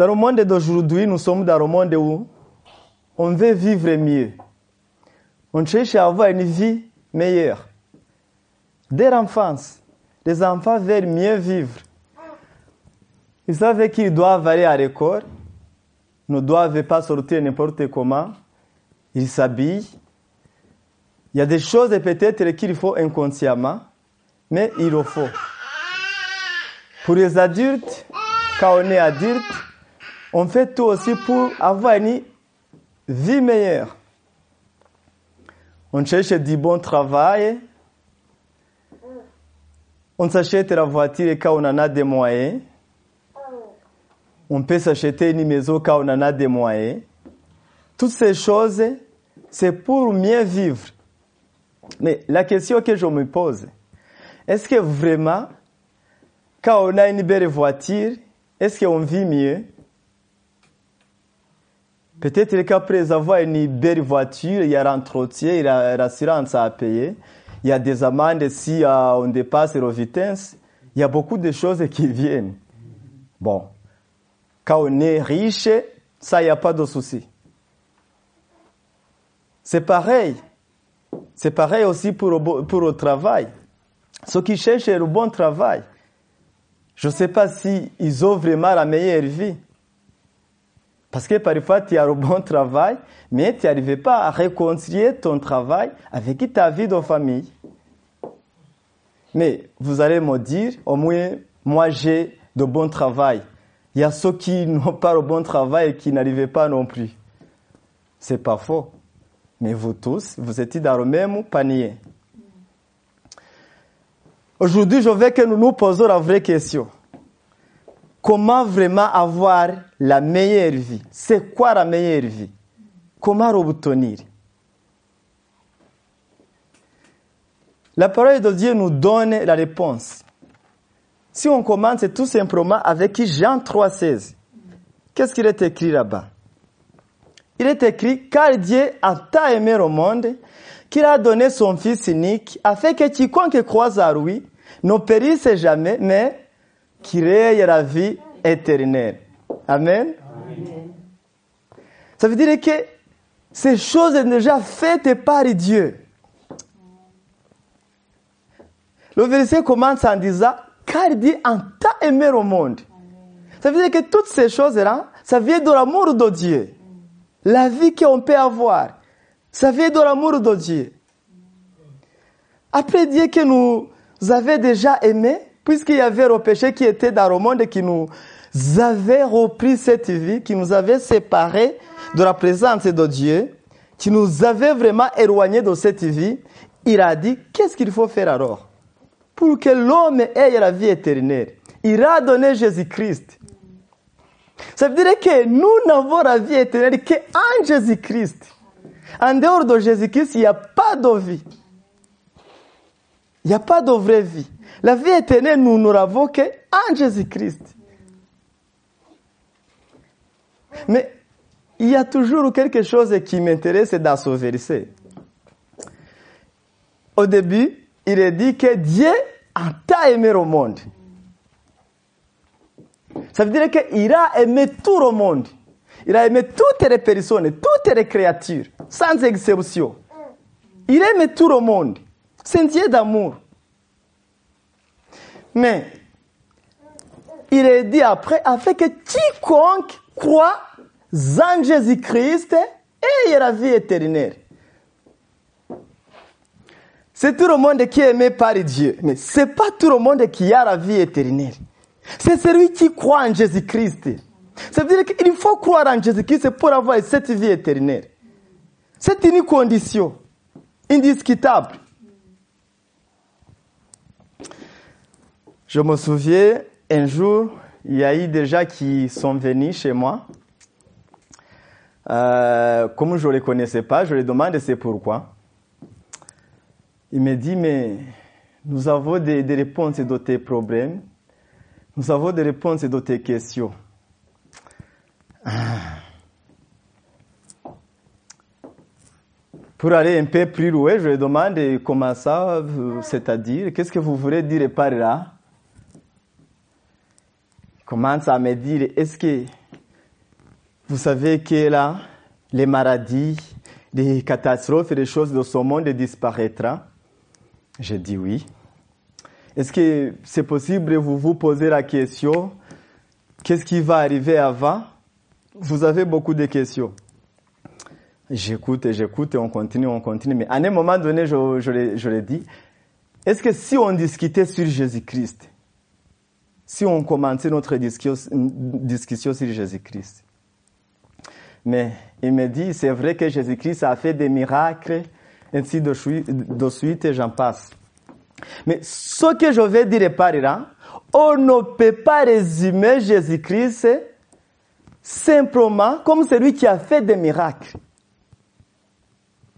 Dans le monde d'aujourd'hui, nous sommes dans le monde où on veut vivre mieux. On cherche à avoir une vie meilleure. Dès l'enfance, les enfants veulent mieux vivre. Ils savent qu'ils doivent aller à l'école, ne doivent pas sortir n'importe comment. Ils s'habillent. Il y a des choses peut-être qu'il faut inconsciemment, mais il le faut. Pour les adultes, quand on est adulte, on fait tout aussi pour avoir une vie meilleure. On cherche du bon travail. On s'achète la voiture quand on en a des moyens. On peut s'acheter une maison quand on en a des moyens. Toutes ces choses, c'est pour mieux vivre. Mais la question que je me pose, est-ce que vraiment, quand on a une belle voiture, est-ce qu'on vit mieux? Peut-être qu'après avoir une belle voiture, il y a l'entretien, il y a l'assurance à payer, il y a des amendes si euh, on dépasse la vitesse, il y a beaucoup de choses qui viennent. Bon, quand on est riche, ça, il n'y a pas de souci. C'est pareil. C'est pareil aussi pour, pour le travail. Ceux qui cherchent le bon travail, je ne sais pas s'ils ils ont vraiment la meilleure vie. Parce que parfois, tu as le bon travail, mais tu n'arrives pas à réconcilier ton travail avec ta vie de famille. Mais vous allez me dire, au moins, moi j'ai de bon travail. Il y a ceux qui n'ont pas le bon travail et qui n'arrivent pas non plus. C'est pas faux. Mais vous tous, vous êtes dans le même panier. Aujourd'hui, je veux que nous nous posons la vraie question. Comment vraiment avoir la meilleure vie? C'est quoi la meilleure vie? Comment l'obtenir La parole de Dieu nous donne la réponse. Si on commence tout simplement avec Jean 3,16, qu'est-ce qu'il est écrit là-bas? Il est écrit Car Dieu a tant aimé le monde qu'il a donné son Fils unique afin que quiconque croise à lui ne périsse jamais, mais ait la vie éternelle. Amen. Ça veut dire que ces choses sont déjà faites par Dieu. Le verset commence en disant car Dieu a tant aimé le monde. Ça veut dire que toutes ces choses-là, ça vient de l'amour de Dieu. La vie qu'on peut avoir, ça vient de l'amour de Dieu. Après Dieu que nous avait déjà aimé, puisqu'il y avait le péché qui était dans le monde et qui nous avait repris cette vie, qui nous avait séparés de la présence de Dieu, qui nous avait vraiment éloignés de cette vie, il a dit, qu'est-ce qu'il faut faire alors? Pour que l'homme ait la vie éternelle. Il a donné Jésus-Christ. Ça veut dire que nous n'avons la vie éternelle qu'en Jésus-Christ. En dehors de Jésus-Christ, il n'y a pas de vie. Il n'y a pas de vraie vie. La vie éternelle, nous ne l'avons qu'en Jésus-Christ. Mais il y a toujours quelque chose qui m'intéresse dans ce verset. Au début, il est dit que Dieu a aimé le monde. Ça veut dire qu'il a aimé tout le monde. Il a aimé toutes les personnes, toutes les créatures, sans exception. Il aime tout le monde. C'est un Dieu d'amour. Mais il est dit après, afin que quiconque croit en Jésus-Christ ait la vie éternelle. C'est tout le monde qui est aimé par Dieu, mais ce n'est pas tout le monde qui a la vie éternelle. C'est celui qui croit en Jésus-Christ. Ça veut dire qu'il faut croire en Jésus-Christ pour avoir cette vie éternelle. C'est une condition indiscutable. Je me souviens, un jour, il y a eu des gens qui sont venus chez moi. Euh, comme je ne les connaissais pas, je les demande c'est pourquoi. Il me dit, mais nous avons des, des, réponses de tes problèmes. Nous avons des réponses de tes questions. Pour aller un peu plus loin, je lui demande comment ça, c'est-à-dire, qu'est-ce que vous voulez dire par là? Commence à me dire, est-ce que vous savez que là, les maladies, les catastrophes et les choses de ce monde disparaîtront? J'ai dit oui. Est-ce que c'est possible vous vous poser la question, qu'est-ce qui va arriver avant? Vous avez beaucoup de questions. J'écoute et j'écoute et on continue, on continue. Mais à un moment donné, je, je dit, est-ce que si on discutait sur Jésus-Christ, si on commençait notre discussion, sur Jésus-Christ, mais il me dit, c'est vrai que Jésus-Christ a fait des miracles, ainsi de suite, et j'en passe. Mais ce que je vais dire par là, on ne peut pas résumer Jésus-Christ simplement comme celui qui a fait des miracles.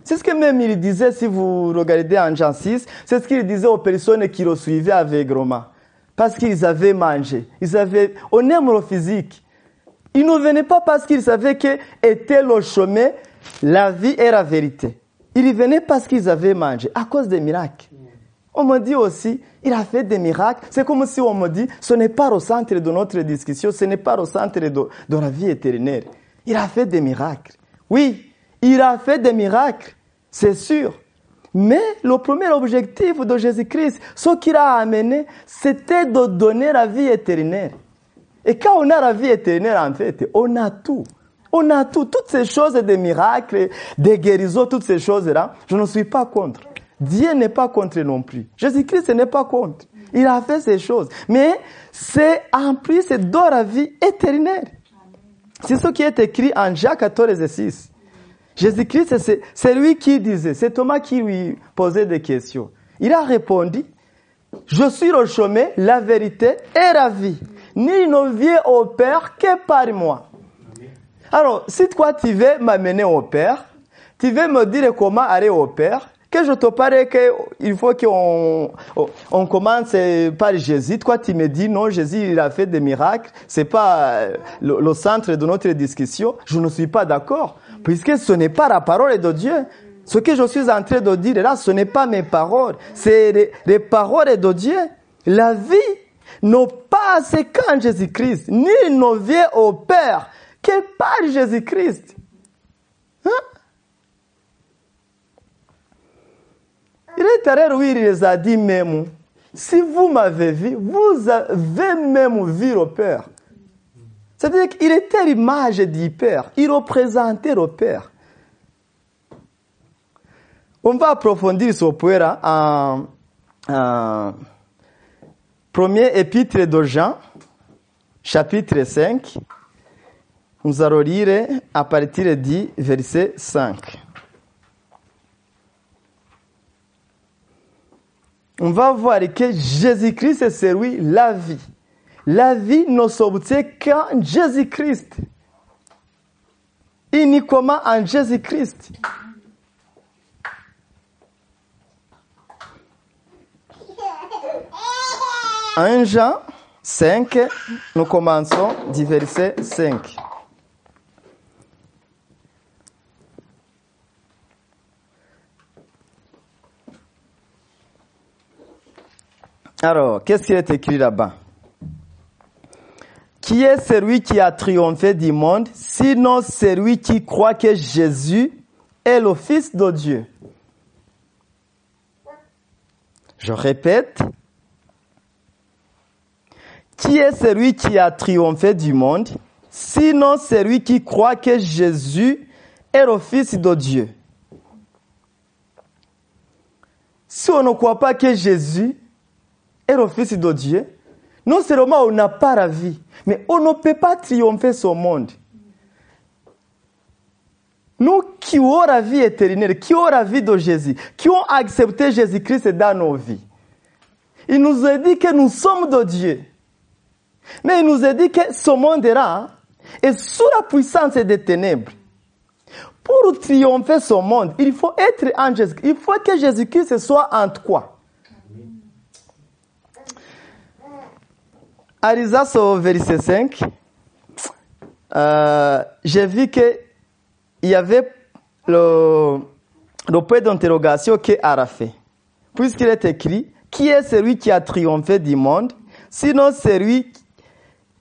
C'est ce que même il disait, si vous regardez en Jean 6, c'est ce qu'il disait aux personnes qui le suivaient aveuglement. Parce qu'ils avaient mangé. Ils avaient, on aime le physique. Ils ne venaient pas parce qu'ils savaient que était le chemin, la vie et la vérité. Ils venaient parce qu'ils avaient mangé, à cause des miracles. On me dit aussi, il a fait des miracles. C'est comme si on me dit, ce n'est pas au centre de notre discussion, ce n'est pas au centre de, de la vie éternelle. Il a fait des miracles. Oui, il a fait des miracles, c'est sûr. Mais le premier objectif de Jésus-Christ, ce qu'il a amené, c'était de donner la vie éternelle. Et quand on a la vie éternelle, en fait, on a tout. On a tout. Toutes ces choses des miracles, des guérisons, toutes ces choses-là, je ne suis pas contre. Dieu n'est pas contre non plus. Jésus-Christ n'est pas contre. Il a fait ces choses. Mais c'est en plus, c'est dans la vie éternelle. C'est ce qui est écrit en Jacques 14 et 6. Jésus-Christ, c'est lui qui disait, c'est Thomas qui lui posait des questions. Il a répondu, je suis le chemin, la vérité et la vie. Ni ne vient au Père que par moi. Alors, si toi tu veux m'amener au Père, tu veux me dire comment aller au Père, que je te parle qu'il faut qu'on on commence par Jésus. Toi, tu me dis non, Jésus, il a fait des miracles. C'est pas le, centre de notre discussion. Je ne suis pas d'accord. Puisque ce n'est pas la parole de Dieu. Ce que je suis en train de dire là, ce n'est pas mes paroles. C'est les, les, paroles de Dieu. La vie ne passe qu'en Jésus-Christ. Ni ne vient au Père que par Jésus-Christ. Hein? Il est à oui, il les a dit même, si vous m'avez vu, vous avez même vu le Père. C'est-à-dire qu'il était l'image du Père. Il représentait le Père. On va approfondir ce point-là en, en premier épître de Jean, chapitre 5. Nous allons lire à partir du verset 5. On va voir que Jésus-Christ est celui la vie. La vie ne s'obtient qu'en Jésus-Christ. Uniquement en Jésus-Christ. En Jean 5, nous commençons du verset 5. Alors, qu'est-ce qui est écrit là-bas? Qui est celui qui a triomphé du monde, sinon celui qui croit que Jésus est le Fils de Dieu? Je répète, qui est celui qui a triomphé du monde, sinon celui qui croit que Jésus est le Fils de Dieu? Si on ne croit pas que Jésus est le Fils de Dieu, non seulement on n'a pas la vie, mais on ne peut pas triompher ce monde. Nous qui avons la vie éternelle, qui avons la vie de Jésus, qui ont accepté Jésus-Christ dans nos vies, il nous a dit que nous sommes de Dieu. Mais il nous a dit que ce monde-là est sous la puissance des ténèbres. Pour triompher ce monde, il faut être en Jésus. Il faut que Jésus-Christ soit en toi. Arisa, au verset 5, euh, j'ai vu qu'il y avait le, point d'interrogation qu'Ara fait. Puisqu'il est écrit, qui est celui qui a triomphé du monde, sinon celui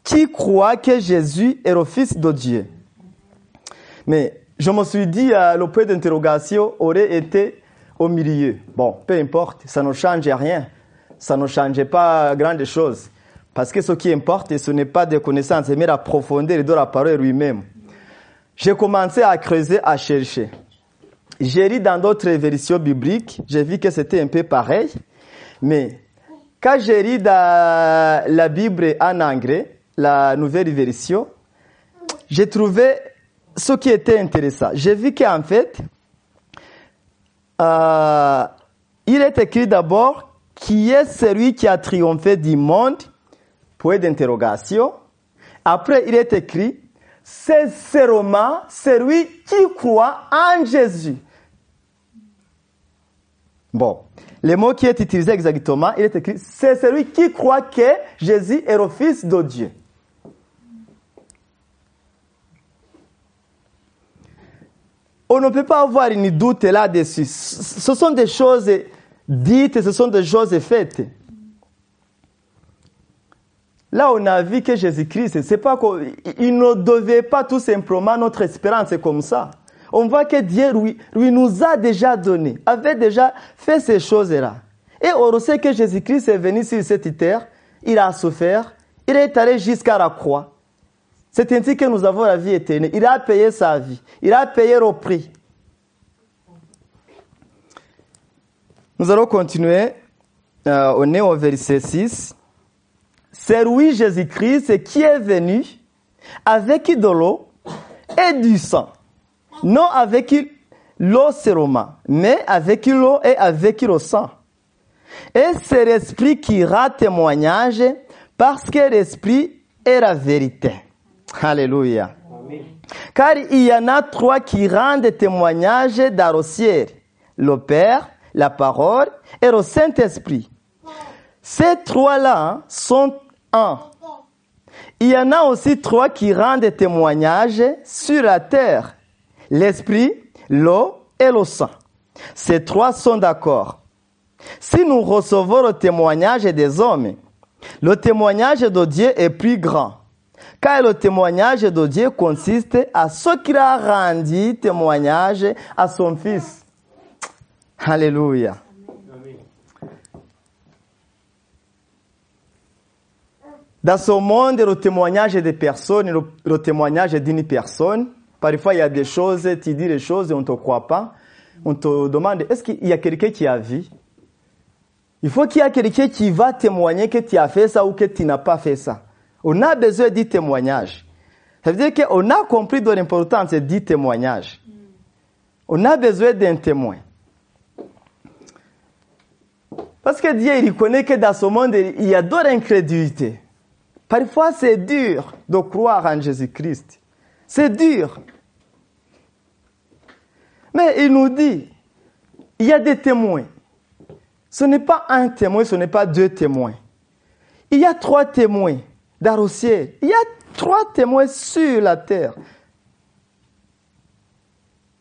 qui croit que Jésus est le Fils de Dieu? Mais je me suis dit, euh, le point d'interrogation aurait été au milieu. Bon, peu importe, ça ne change rien. Ça ne change pas grande chose. Parce que ce qui importe, ce n'est pas des connaissances, mais la profondeur de la parole lui-même. J'ai commencé à creuser, à chercher. J'ai lu dans d'autres versions bibliques, j'ai vu que c'était un peu pareil. Mais quand j'ai lu dans la Bible en anglais, la nouvelle version, j'ai trouvé ce qui était intéressant. J'ai vu qu'en fait, euh, il est écrit d'abord qui est celui qui a triomphé du monde, point d'interrogation. Après, il est écrit, c'est seulement celui qui croit en Jésus. Bon, le mot qui est utilisé exactement, il est écrit, c'est celui qui croit que Jésus est le Fils de Dieu. On ne peut pas avoir une doute là-dessus. Ce sont des choses dites, ce sont des choses faites. Là, on a vu que Jésus-Christ, c'est pas qu'il ne devait pas tout simplement notre espérance comme ça. On voit que Dieu lui, lui nous a déjà donné, avait déjà fait ces choses-là. Et on sait que Jésus-Christ est venu sur cette terre, il a souffert, il est allé jusqu'à la croix. C'est ainsi que nous avons la vie éternelle. Il a payé sa vie. Il a payé le prix. Nous allons continuer. Euh, on est au verset 6. C'est lui, Jésus-Christ, qui est venu avec de l'eau et du sang. Non avec l'eau seulement, mais avec l'eau et avec le sang. Et c'est l'Esprit qui rend témoignage parce que l'Esprit est la vérité. Alléluia. Car il y en a trois qui rendent témoignage dans le ciel. Le Père, la parole et le Saint-Esprit. Ces trois-là sont un. Il y en a aussi trois qui rendent témoignage sur la terre. L'Esprit, l'eau et le sang. Ces trois sont d'accord. Si nous recevons le témoignage des hommes, le témoignage de Dieu est plus grand. Car le témoignage de Dieu consiste à ce qu'il a rendu témoignage à son Fils. Alléluia. Dans ce monde, le témoignage des personnes, le, le témoignage d'une personne, parfois il y a des choses, tu dis les choses et on ne te croit pas. On te demande, est-ce qu'il y a quelqu'un qui a vu? Il faut qu'il y ait quelqu'un qui va témoigner que tu as fait ça ou que tu n'as pas fait ça. On a besoin du témoignage. Ça veut dire qu'on a compris de l'importance du témoignage. On a besoin d'un témoin. Parce que Dieu, il connaît que dans ce monde, il y a d'autres incrédulités. Parfois, c'est dur de croire en Jésus-Christ. C'est dur. Mais il nous dit, il y a des témoins. Ce n'est pas un témoin, ce n'est pas deux témoins. Il y a trois témoins ciel. Il y a trois témoins sur la terre.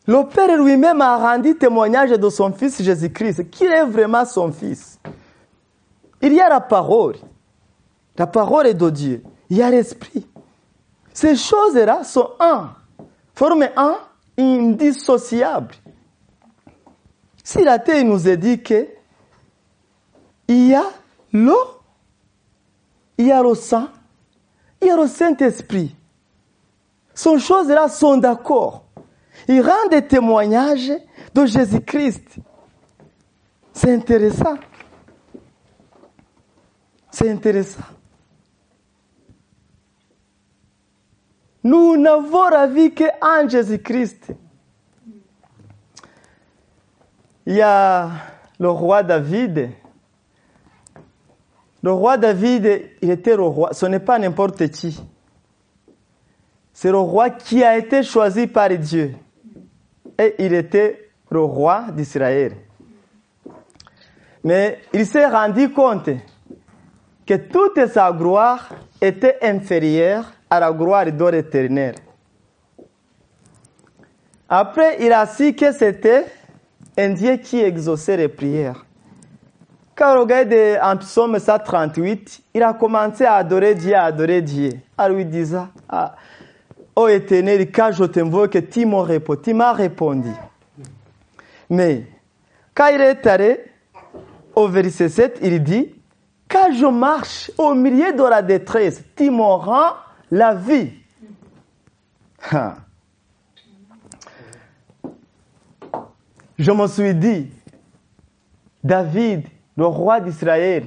Le Père lui-même a rendu témoignage de son Fils Jésus-Christ, qu'il est vraiment son Fils. Il y a la parole. La parole est de Dieu. Il y a l'Esprit. Ces choses-là sont un, forment un indissociable. Si la terre nous a dit que il y a l'eau, il y a le sang, il y a le Saint-Esprit. Ces choses-là sont d'accord. Ils rendent des témoignages de Jésus-Christ. C'est intéressant. C'est intéressant. Nous n'avons la vie qu'en Jésus-Christ. Il y a le roi David. Le roi David, il était le roi. Ce n'est pas n'importe qui. C'est le roi qui a été choisi par Dieu. Et il était le roi d'Israël. Mais il s'est rendu compte que toute sa gloire était inférieure à la gloire de l'éternel. Après, il a su que c'était un Dieu qui exauçait les prières. Quand on regarde en psaume 138, il a commencé à adorer Dieu, à adorer Dieu, en lui disant, ah, ô éternel, quand je t'invoque, tu m'as répondu. Tu m'as répondu. Mais quand il est allé au verset 7, il dit, quand je marche au milieu de la détresse, tu me rends la vie. Je me suis dit, David, le roi d'Israël,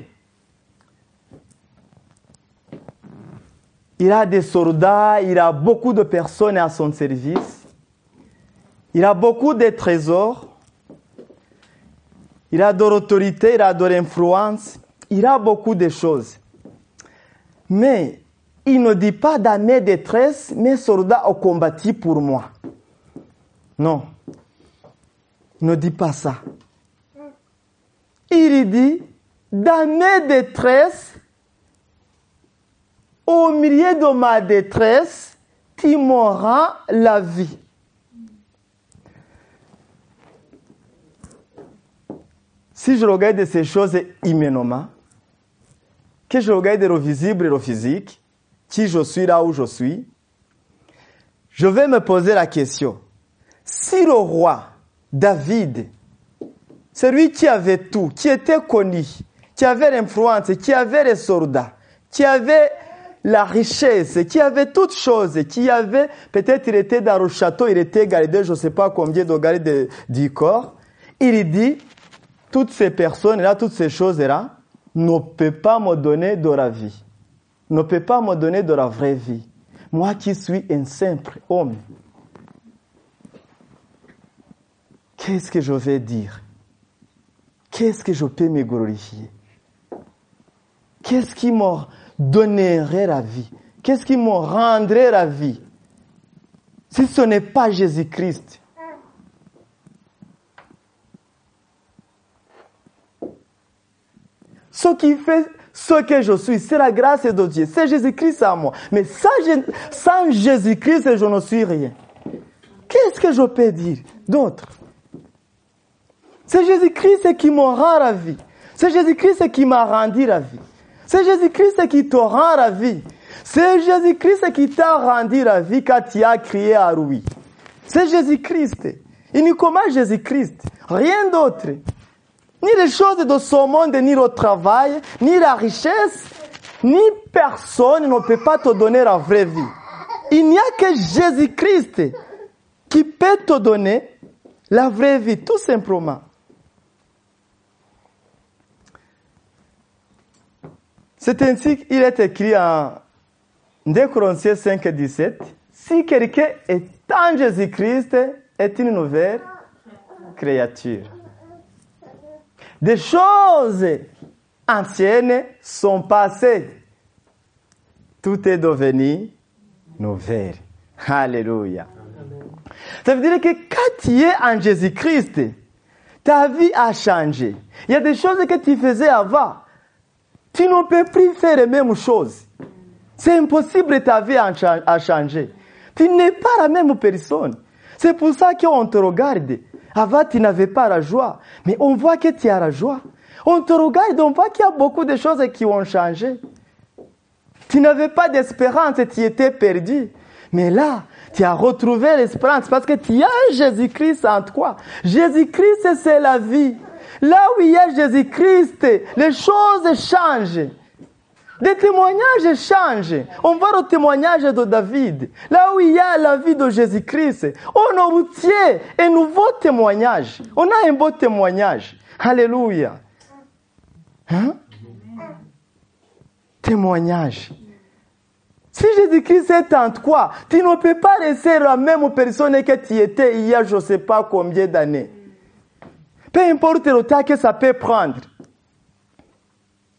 il a des soldats, il a beaucoup de personnes à son service, il a beaucoup de trésors, il a de l'autorité, il a de l'influence, il a beaucoup de choses. Mais il ne dit pas dans mes détresses, mes soldats ont combattu pour moi. Non. Il ne dit pas ça. Il dit, dans mes détresses, au milieu de ma détresse, tu m'auras la vie. Si je regarde ces choses humainement, que je regarde le visible et le physique, qui je suis là où je suis, je vais me poser la question. Si le roi David, celui qui avait tout, qui était connu, qui avait l'influence, qui avait les soldats, qui avait la richesse, qui avait toutes choses, qui avait, peut-être il était dans le château, il était gardé, je ne sais pas combien de gardes du corps, il dit, toutes ces personnes-là, toutes ces choses-là, ne peuvent pas me donner de la vie, ne peuvent pas me donner de la vraie vie. Moi qui suis un simple homme, qu'est-ce que je vais dire? Qu'est-ce que je peux me glorifier? Qu'est-ce qui me donnerait la vie? Qu'est-ce qui me rendrait la vie? Si ce n'est pas Jésus-Christ. Ce qui fait ce que je suis, c'est la grâce de Dieu. C'est Jésus-Christ à moi. Mais sans, Jésus-Christ, je ne suis rien. Qu'est-ce que je peux dire d'autre? C'est Jésus-Christ qui rend la vie. C'est Jésus-Christ qui m'a rendu la vie. C'est Jésus-Christ qui te rend la vie. C'est Jésus-Christ qui t'a rendu la vie quand tu as crié à lui. C'est Jésus-Christ. Uniquement Jésus-Christ. Rien d'autre. Ni les choses de ce monde, ni le travail, ni la richesse, ni personne ne peut pas te donner la vraie vie. Il n'y a que Jésus-Christ qui peut te donner la vraie vie, tout simplement. C'est ainsi qu'il est écrit en 2 Corinthiens 5, 17. Si quelqu'un est en Jésus-Christ, est une nouvelle créature. Des choses anciennes sont passées. Tout est devenu nouvelle. Alléluia. Ça veut dire que quand tu es en Jésus-Christ, ta vie a changé. Il y a des choses que tu faisais avant. Tu ne peux plus faire les mêmes choses. C'est impossible, ta vie a changé. Tu n'es pas la même personne. C'est pour ça qu'on te regarde. Avant, tu n'avais pas la joie. Mais on voit que tu as la joie. On te regarde, on voit qu'il y a beaucoup de choses qui ont changé. Tu n'avais pas d'espérance, tu étais perdu. Mais là, tu as retrouvé l'espérance parce que tu as Jésus-Christ en toi. Jésus-Christ, c'est la vie. Là où il y a Jésus-Christ, les choses changent. Les témoignages changent. On voit le témoignage de David. Là où il y a la vie de Jésus-Christ, on obtient un nouveau témoignage. On a un beau témoignage. Alléluia. Hein? Témoignage. Si Jésus-Christ est en toi, tu ne peux pas rester la même personne que tu étais il y a je ne sais pas combien d'années. Peu importe le temps que ça peut prendre.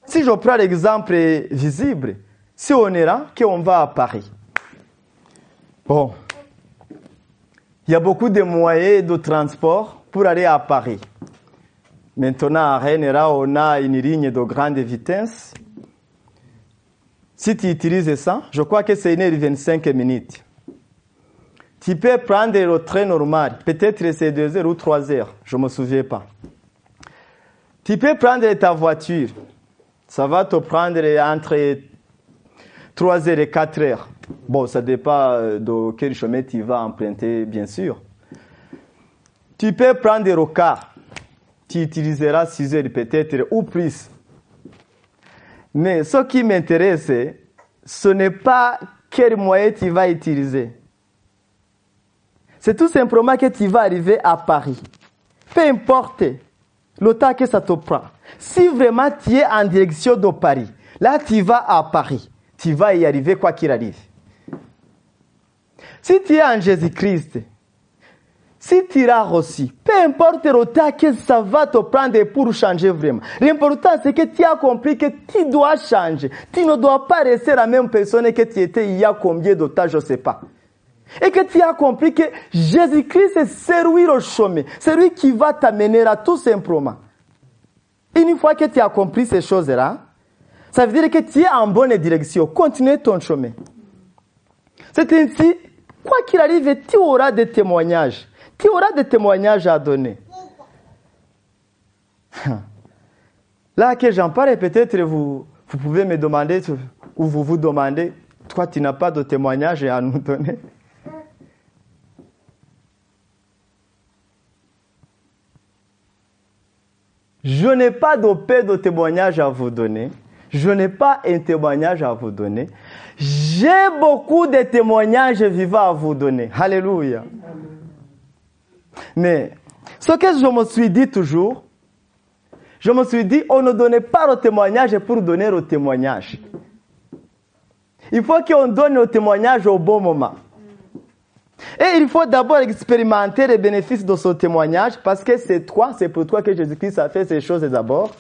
Si je prends l'exemple visible, si on est là, qu'on va à Paris. Bon, il y a beaucoup de moyens de transport pour aller à Paris. Maintenant, à Rennes, on a une ligne de grande vitesse. Si tu utilises ça, je crois que c'est 1h25 minutes. Tu peux prendre le train normal, peut-être c'est 2 heures ou 3 heures, je ne me souviens pas. Tu peux prendre ta voiture, ça va te prendre entre 3 heures et 4 heures. Bon, ça dépend euh, de quel chemin tu vas emprunter, bien sûr. Tu peux prendre des rocards. Tu utiliseras 6 heures peut-être ou plus. Mais ce qui m'intéresse, ce n'est pas quel moyen tu vas utiliser. C'est tout simplement que tu vas arriver à Paris. Peu importe le temps que ça te prend. Si vraiment tu es en direction de Paris, là tu vas à Paris. Tu vas y arriver quoi qu'il arrive. Si tu es en Jésus-Christ, si tu iras aussi, peu importe le temps que ça va te prendre pour changer vraiment. L'important, c'est que tu as compris que tu dois changer. Tu ne dois pas rester la même personne que tu étais il y a combien de temps, je ne sais pas. Et que tu as compris que Jésus-Christ, c'est lui le chemin. C'est lui qui va t'amener là, tout simplement. Une fois que tu as compris ces choses-là, ça veut dire que tu es en bonne direction. Continue ton chemin. C'est ainsi, quoi qu'il arrive, tu auras des témoignages tu auras des témoignages à donner. Là que j'en parle, peut-être vous, vous pouvez me demander, ou vous vous demandez, toi tu n'as pas de témoignage à nous donner. Je n'ai pas de paix de témoignage à vous donner. Je n'ai pas un témoignage à vous donner. J'ai beaucoup de témoignages vivants à vous donner. Alléluia. Mais ce que je me suis dit toujours, je me suis dit, on ne donnait pas le témoignage pour donner le témoignage. Il faut qu'on donne le témoignage au bon moment. Et il faut d'abord expérimenter les bénéfices de ce témoignage parce que c'est toi, c'est pour toi que Jésus-Christ a fait ces choses d'abord.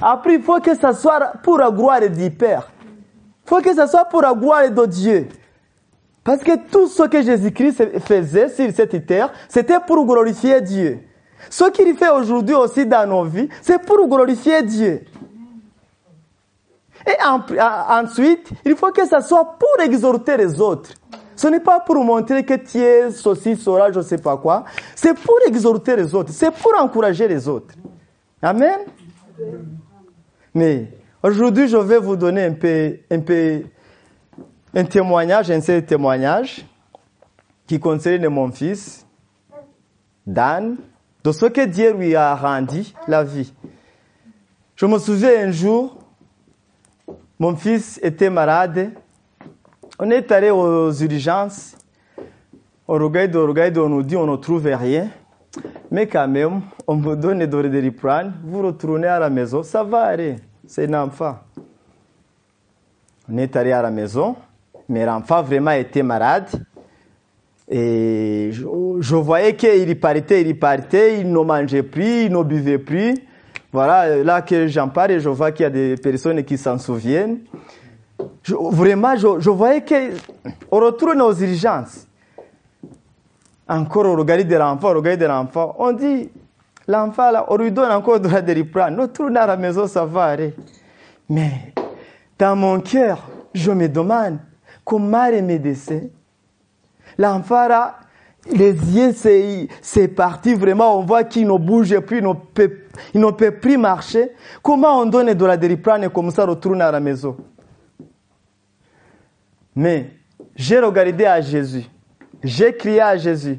Après, il faut que ce soit pour la gloire du Père. Il faut que ce soit pour la gloire de Dieu. Parce que tout ce que Jésus-Christ faisait sur cette terre, c'était pour glorifier Dieu. Ce qu'il fait aujourd'hui aussi dans nos vies, c'est pour glorifier Dieu. Et ensuite, il faut que ça soit pour exhorter les autres. Ce n'est pas pour montrer que tu es ceci, cela, je ne sais pas quoi. C'est pour exhorter les autres. C'est pour encourager les autres. Amen. Mais aujourd'hui, je vais vous donner un peu, un peu un témoignage, un seul témoignage qui concerne mon fils, Dan, de ce que Dieu lui a rendu la vie. Je me souviens un jour, mon fils était malade. On est allé aux urgences. On regarde, on regarde, on nous dit on ne trouve rien. Mais quand même, on me donne de doliprane. Vous retournez à la maison, ça va aller. C'est un enfant. On est allé à la maison mais l'enfant vraiment était malade. Et je, voyais qu'il partait, il partait, il ne mangeait plus, il ne buvait plus. Voilà, là que j'en parle, je vois qu'il y a des personnes qui s'en souviennent. Vraiment, je, voyais qu'on retourne aux urgences. Encore au regard de l'enfant, au regard de l'enfant, on dit, l'enfant là, on lui donne encore de la doliprane. On tourne à la maison, ça va aller. Mais dans mon cœur, je me demande, comment les médecins, l'enfant là, les yeux, c'est parti vraiment, on voit qu'il ne bouge plus, il ne, peut, plus marcher. Comment on donne de la doliprane comme ça retourne à la maison? Mais j'ai regardé à Jésus, j'ai crié à Jésus.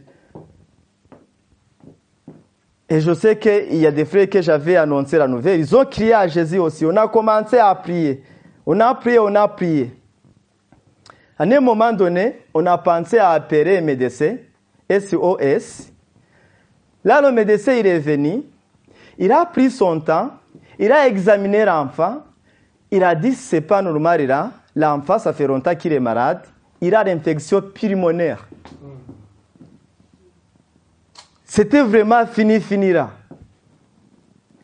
Et je sais qu'il y a des frères que j'avais annoncé la nouvelle, ils ont crié à Jésus aussi. On a commencé à prier. On a prié, on a prié. À un moment donné, on a pensé à appeler un médecin, SOS. Là, le médecin, il est venu, il a pris son temps, il a examiné l'enfant, il a dit c'est pas normal là, l'enfant, ça fait longtemps qu'il est malade, il a l'infection pulmonaire. C'était vraiment fini, fini là.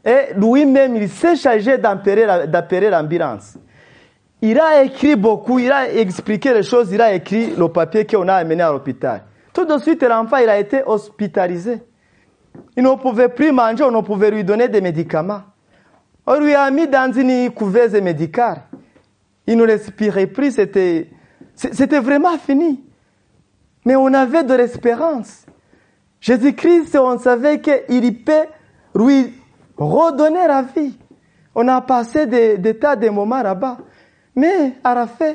Et lui-même, il s'est chargé d'appeler l'ambulance. Il a écrit beaucoup, il a expliqué les choses, il a écrit le papier qu'on a amené à l'hôpital. Tout de suite, l'enfant, il a été hospitalisé. Il ne pouvait plus manger, on ne pouvait lui donner des médicaments. On lui a mis dans une couveuse médicale. Il ne respirait plus, c'était, vraiment fini. Mais on avait de l'espérance. Jésus-Christ, on savait qu'il peut lui redonner la vie. On a passé des, des tas de moments là-bas. Mais à la fin,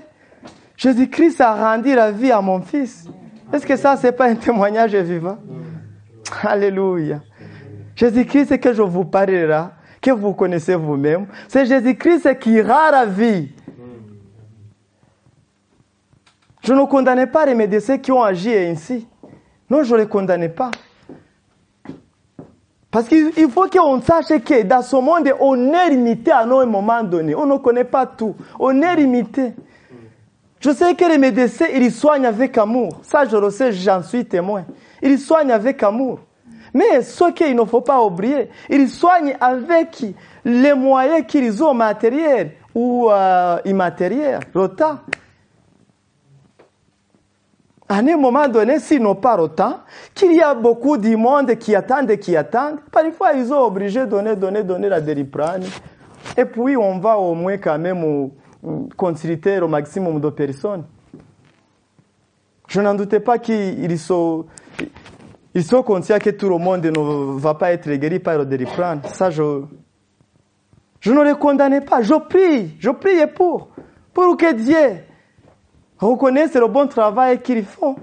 Jésus-Christ a rendu la vie à mon fils. Est-ce que ça, c'est pas un témoignage vivant? Alléluia. Jésus-Christ que je vous parlerai, que vous connaissez vous-même, c'est Jésus-Christ qui rend la vie. Je ne condamne pas les médecins qui ont agi ainsi. Non, je ne les condamne pas. Parce qu'il faut qu'on sache que dans ce monde, on est limité à un moment donné. On ne connaît pas tout. On est limité. Je sais que les médecins, ils soignent avec amour. Ça, je le sais, j'en suis témoin. Ils soignent avec amour. Mais ce qu'il ne faut pas oublier, ils soignent avec les moyens qu'ils ont matériels ou euh, immatériels, rota. À un moment donné, s'ils n'ont pas autant, qu'il y a beaucoup de monde qui attendent et qui attendent, parfois ils sont obligés de donner, donner, donner la dériprane. Et puis on va au moins quand même consulter au maximum de personnes. Je n'en doutais pas qu'ils sont, ils sont conscients que tout le monde ne va pas être guéri par le dériprane. Ça, je, je ne les condamne pas. Je prie, je prie pour, pour que Dieu reconnaissent le bon travail qu'ils font.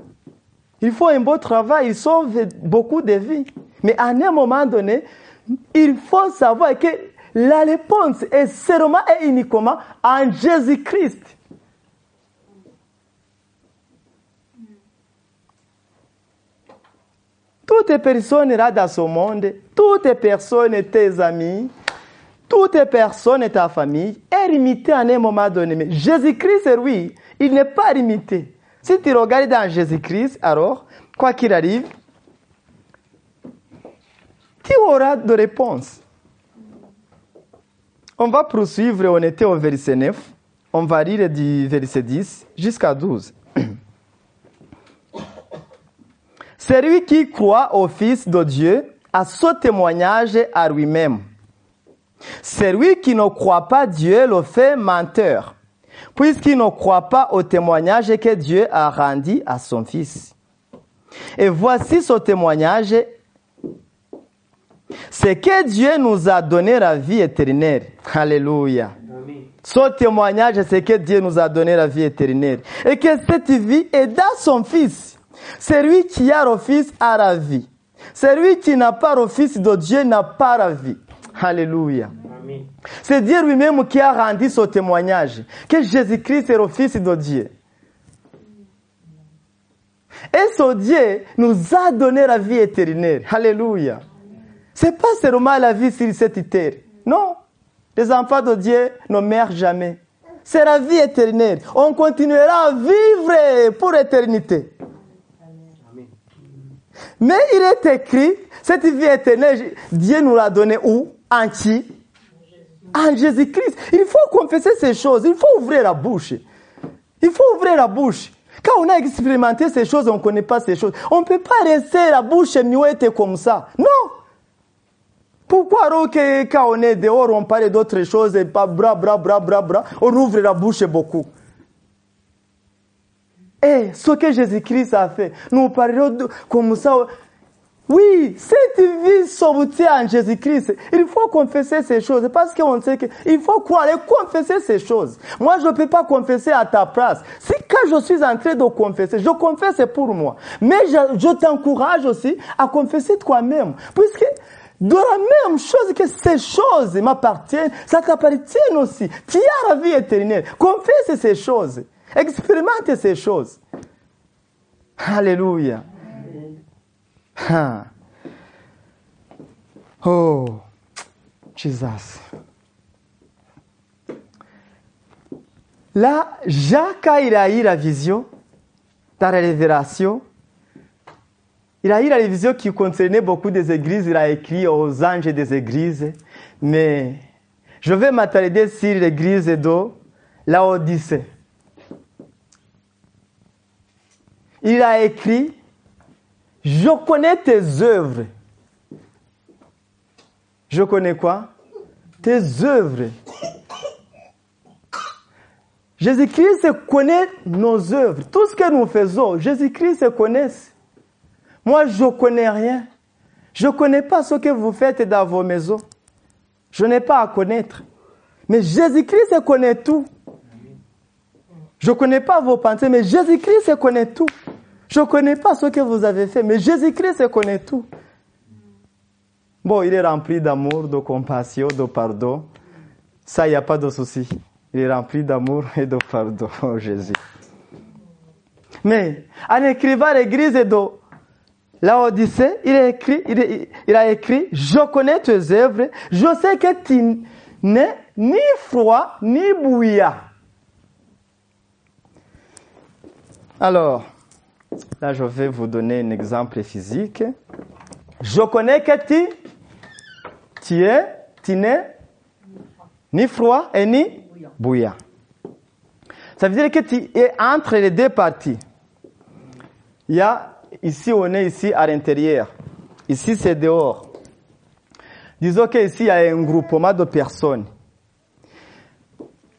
Ils font un beau travail, ils sauvent beaucoup de vies. Mais à un moment donné, il faut savoir que la réponse est seulement et uniquement en Jésus-Christ. Toutes les personnes là dans ce monde, toutes les personnes, tes amis, toutes les personnes, ta famille, est limitée à un moment donné. Mais Jésus-Christ, lui, il n'est pas limité. Si tu regardes dans Jésus-Christ, alors, quoi qu'il arrive, tu auras de réponses. On va poursuivre, on était au verset 9. On va lire du verset 10 jusqu'à 12. Celui qui croit au Fils de Dieu a ce témoignage à lui-même. Celui qui ne croit pas Dieu le fait menteur puisqu'il ne croit pas au témoignage que Dieu a rendu à son Fils. Et voici ce témoignage, c'est que Dieu nous a donné la vie éternelle. Alléluia. Ce témoignage, c'est que Dieu nous a donné la vie éternelle. Et que cette vie est dans son Fils. Celui qui a le Fils a la vie. Celui qui n'a pas le Fils de Dieu n'a pas la vie. Alléluia. C'est Dieu lui-même qui a rendu ce témoignage, que Jésus-Christ est le Fils de Dieu. Et ce Dieu nous a donné la vie éternelle. Alléluia. C'est pas seulement la vie sur cette terre. Non. Les enfants de Dieu ne meurent jamais. C'est la vie éternelle. On continuera à vivre pour l'éternité. Mais il est écrit, cette vie éternelle, Dieu nous l'a donnée où? En en Jésus-Christ. Il faut confesser ces choses. Il faut ouvrir la bouche. Il faut ouvrir la bouche. Quand on a expérimenté ces choses, on ne connaît pas ces choses. On ne peut pas rester la bouche muette comme ça. Non. Pourquoi quand on est dehors, on parle d'autres choses et pas bra, bra, bra, bra, bra, on ouvre la bouche beaucoup. Et ce que Jésus-Christ a fait, nous parlerons comme ça. Oui, cette vie s'obtient en Jésus-Christ. Il faut confesser ces choses parce qu'on sait qu'il faut croire et confesser ces choses. Moi, je ne peux pas confesser à ta place. Si quand je suis en train de confesser, je confesse pour moi. Mais je, je t'encourage aussi à confesser toi-même. Puisque de la même chose que ces choses m'appartiennent, ça t'appartient aussi. Tu as la vie éternelle. Confesse ces choses. Expérimente ces choses. Alléluia. Oh, Jesus. Là, Jacques, a eu la vision, la révélation. Il a eu la vision qui concernait beaucoup des églises. Il a écrit aux anges des églises. Mais je vais m'attarder sur l'église de Laodicée. Il a écrit je connais tes œuvres. Je connais quoi? Tes œuvres. Jésus-Christ connaît nos œuvres. Tout ce que nous faisons, Jésus-Christ connaît. Moi, je ne connais rien. Je ne connais pas ce que vous faites dans vos maisons. Je n'ai pas à connaître. Mais Jésus-Christ connaît tout. Je ne connais pas vos pensées, mais Jésus-Christ connaît tout. Je ne connais pas ce que vous avez fait, mais Jésus-Christ connaît tout. Bon, il est rempli d'amour, de compassion, de pardon. Ça, il n'y a pas de souci. Il est rempli d'amour et de pardon, Jésus. Mais en écrivant l'église de l'Odyssée, il écrit, il, a écrit, je connais tes œuvres, je sais que tu n'es ni froid ni bouillant. Alors, là, je vais vous donner un exemple physique. Je connais que tu, es, tu n'es ni froid et ni bouillant. Ça veut dire que tu es entre les deux parties. Il y a, ici, on est ici à l'intérieur. Ici, c'est dehors. Disons qu'ici, il y a un groupement de personnes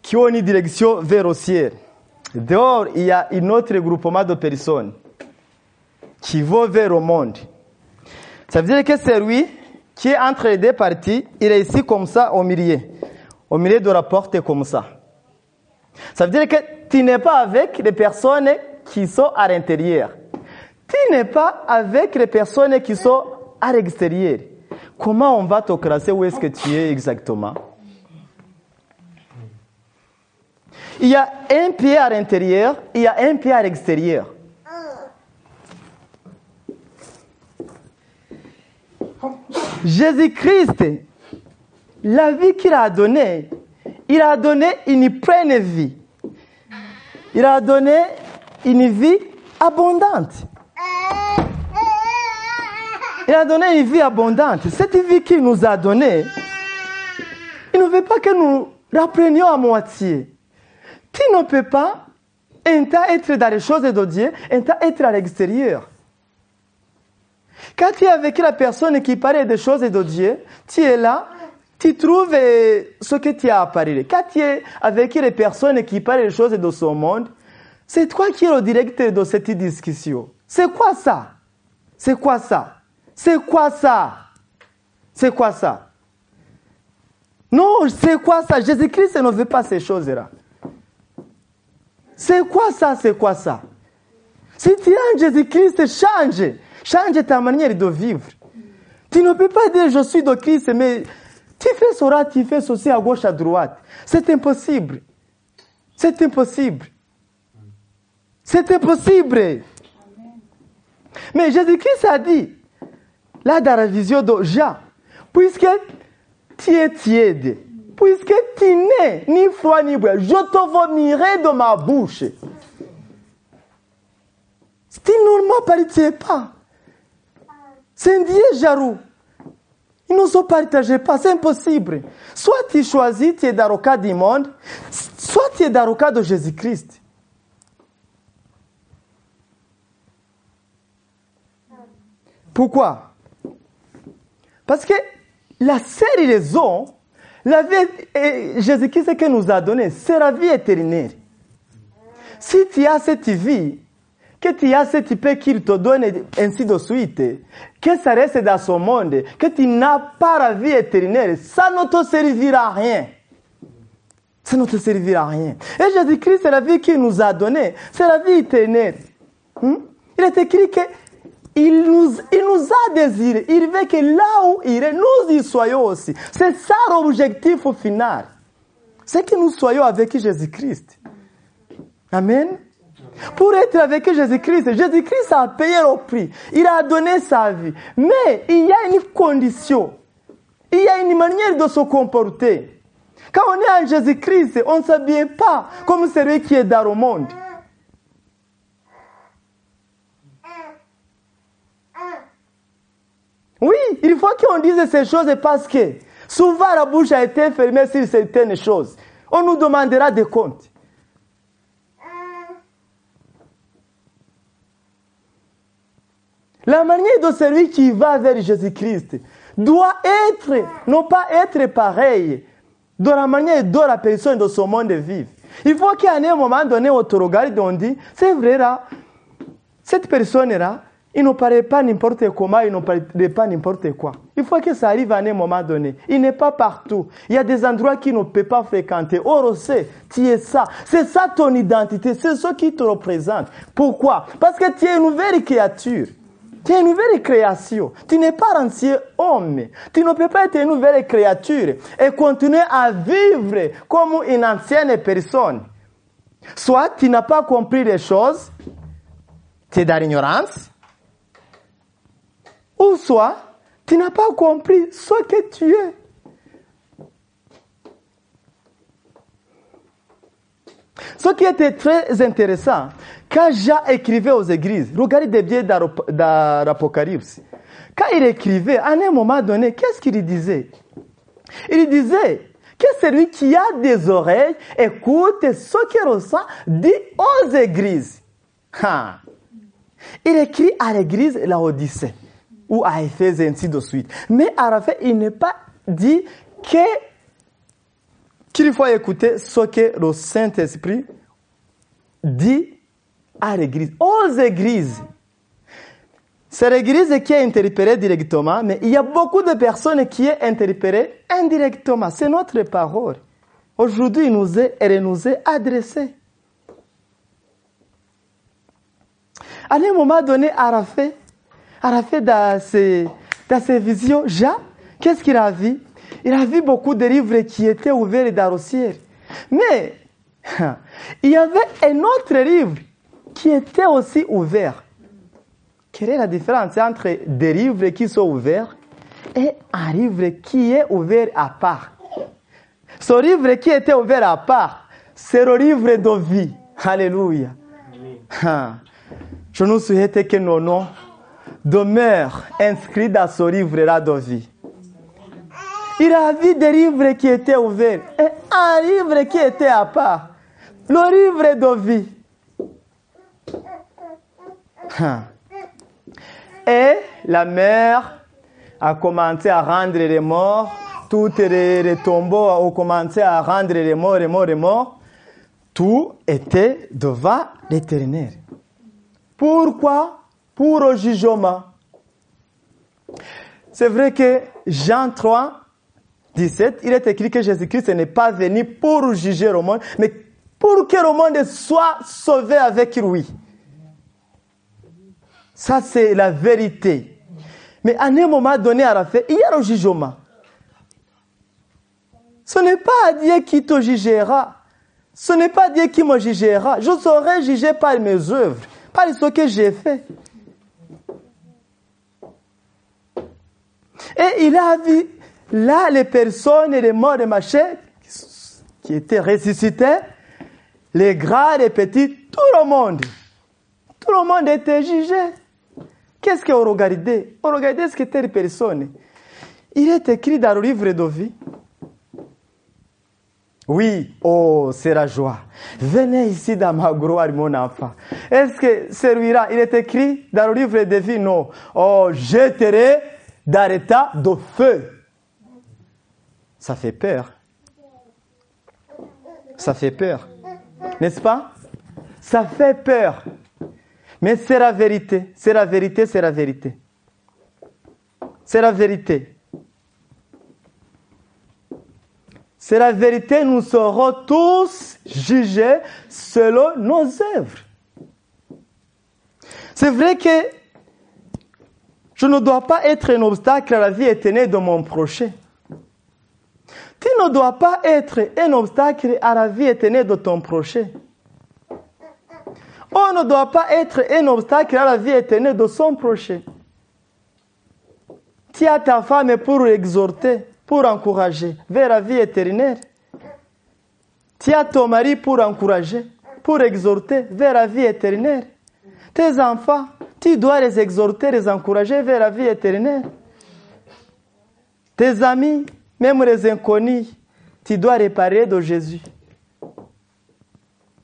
qui ont une direction vers le ciel. Dehors, il y a un autre groupement de personnes qui vont vers le monde. Ça veut dire que c'est lui qui est entre les deux parties, il est ici comme ça au milieu. Au milieu de la porte comme ça. Ça veut dire que tu n'es pas avec les personnes qui sont à l'intérieur. Tu n'es pas avec les personnes qui sont à l'extérieur. Comment on va te classer où est-ce que tu es exactement? Il y a un pied à l'intérieur, il y a un pied à l'extérieur. Jésus-Christ, la vie qu'il a donnée, il a donné une pleine vie. Il a donné une vie abondante. Il a donné une vie abondante. Cette vie qu'il nous a donnée, il ne veut pas que nous la prenions à moitié. Tu ne peux pas être dans les choses de Dieu, être à l'extérieur. Quand tu es avec la personne qui parle des choses de Dieu, tu es là, tu trouves ce que tu as à parler. Quand tu es avec les personnes qui parlent des choses de ce monde, c'est toi qui es le directeur de cette discussion. C'est quoi ça? C'est quoi ça? C'est quoi ça? C'est quoi ça? Non, c'est quoi ça? Jésus-Christ ne veut pas ces choses-là. C'est quoi ça? C'est quoi ça? Si tu as Jésus-Christ, change. Change ta manière de vivre. Tu ne peux pas dire je suis de Christ, mais tu fais cela, tu fais ceci à gauche, à droite. C'est impossible. C'est impossible. C'est impossible. Mais Jésus-Christ a dit, là dans la vision de Jean, puisque tu es tiède, puisque tu n'es ni froid ni bois, je te vomirai de ma bouche. Normal ne parles pas, c'est un Dieu jaloux. Ils ne se partagent pas, c'est impossible. Soit tu choisis, tu es dans du monde, soit tu es dans de Jésus-Christ. Pourquoi? Parce que la seule raison, la vie, Jésus-Christ que nous a donné, c'est la vie éternelle. Si tu as cette vie, que tu as cette paix qu'il te donne, ainsi de suite, que ça reste dans ce monde, que tu n'as pas la vie éternelle, ça ne te servira à rien. Ça ne te servira à rien. Et Jésus-Christ, c'est la vie qu'il nous a donnée. C'est la vie éternelle. Hmm? Il est écrit que il nous, il nous a désiré. Il veut que là où il est, nous y soyons aussi. C'est ça l'objectif final. C'est que nous soyons avec Jésus-Christ. Amen. Pour être avec Jésus-Christ, Jésus-Christ a payé le prix. Il a donné sa vie. Mais il y a une condition. Il y a une manière de se comporter. Quand on est en Jésus-Christ, on ne s'habille pas comme celui qui est dans le monde. Oui, il faut qu'on dise ces choses parce que souvent la bouche a été fermée sur certaines choses. On nous demandera des comptes. La manière de celui qui va vers Jésus-Christ doit être, non pas être pareil de la manière dont la personne de ce monde vit. Il faut qu'à un moment donné, on te regarde et on dit, c'est vrai là, cette personne-là, il ne parlait pas n'importe comment, il ne parlait pas n'importe quoi. Il faut que ça arrive à un moment donné. Il n'est pas partout. Il y a des endroits qu'il ne peut pas fréquenter. Or, c'est, tu es ça. C'est ça ton identité. C'est ce qui te représente. Pourquoi? Parce que tu es une nouvelle créature. Tu es une nouvelle création. Tu n'es pas ancien homme. Tu ne peux pas être une nouvelle créature et continuer à vivre comme une ancienne personne. Soit tu n'as pas compris les choses, tu es dans l'ignorance, ou soit tu n'as pas compris ce que tu es. Ce qui était très intéressant, quand Jean écrivait aux églises, regardez bien dans l'Apocalypse, quand il écrivait, à un moment donné, qu'est-ce qu'il disait? Il disait que celui qui a des oreilles écoute ce qu'il ressent, dit aux églises. Il écrit à l'église la Odyssée ou à Éphèse ainsi de suite. Mais à la fin, il n'est pas dit que qu'il faut écouter ce que le Saint-Esprit dit à l'église, aux églises. C'est l'église qui est interpellée directement, mais il y a beaucoup de personnes qui sont interpellées indirectement. C'est notre parole. Aujourd'hui, nous est, elle nous est adressée. À un moment donné, Arafat, Arafat dans ses, dans ses visions, Jean, qu'est-ce qu'il a vu? Il a vu beaucoup de livres qui étaient ouverts dans le. Mais il y avait un autre livre qui était aussi ouvert. Quelle est la différence entre des livres qui sont ouverts et un livre qui est ouvert à part? Ce livre qui était ouvert à part, c'est le livre de vie. Alléluia. Je nous souhaite que nos noms demeurent inscrits dans ce livre-là de vie. Il a vu des livres qui étaient ouverts et un livre qui était à part. Le livre de vie. Et la mer a commencé à rendre les morts. Toutes les, tombeaux ont commencé à rendre les morts, les morts, les morts. Tout était devant l'éternel. Pourquoi? Pour le jugement. C'est vrai que Jean 3, 17, il est écrit que Jésus-Christ n'est pas venu pour juger le monde, mais pour que le monde soit sauvé avec lui. Ça, c'est la vérité. Mais à un moment donné, à la fin, il y a le jugement. Ce n'est pas Dieu qui te jugera. Ce n'est pas Dieu qui me jugera. Je serai jugé par mes œuvres, par ce que j'ai fait. Et il a vu là les personnes et les morts de machin qui étaient ressuscités, les grands, les petits, tout le monde. Tout le monde était jugé. Qu'est-ce qu'on regardait? On regardait ce qu'était les personnes. Il est écrit dans le livre de vie. Oui, oh, c'est la joie. Venez ici dans ma gloire, mon enfant. Est-ce que celui-là, il est écrit dans le livre de vie? Non. Oh, jeterai dans de feu. Ça fait peur. Ça fait peur. N'est-ce pas? Ça fait peur. Mais c'est la vérité, c'est la vérité, c'est la vérité. C'est la vérité. C'est la vérité, nous serons tous jugés selon nos œuvres. C'est vrai que je ne dois pas être un obstacle à la vie éternelle de mon prochain. Tu ne dois pas être un obstacle à la vie éternelle de ton prochain. On ne doit pas être un obstacle à la vie éternelle de son prochain. Tu as ta femme pour exhorter, pour encourager vers la vie éternelle. Tu as ton mari pour encourager, pour exhorter vers la vie éternelle. Tes enfants, tu dois les exhorter, les encourager vers la vie éternelle. Tes amis, même les inconnus, tu dois réparer de Jésus.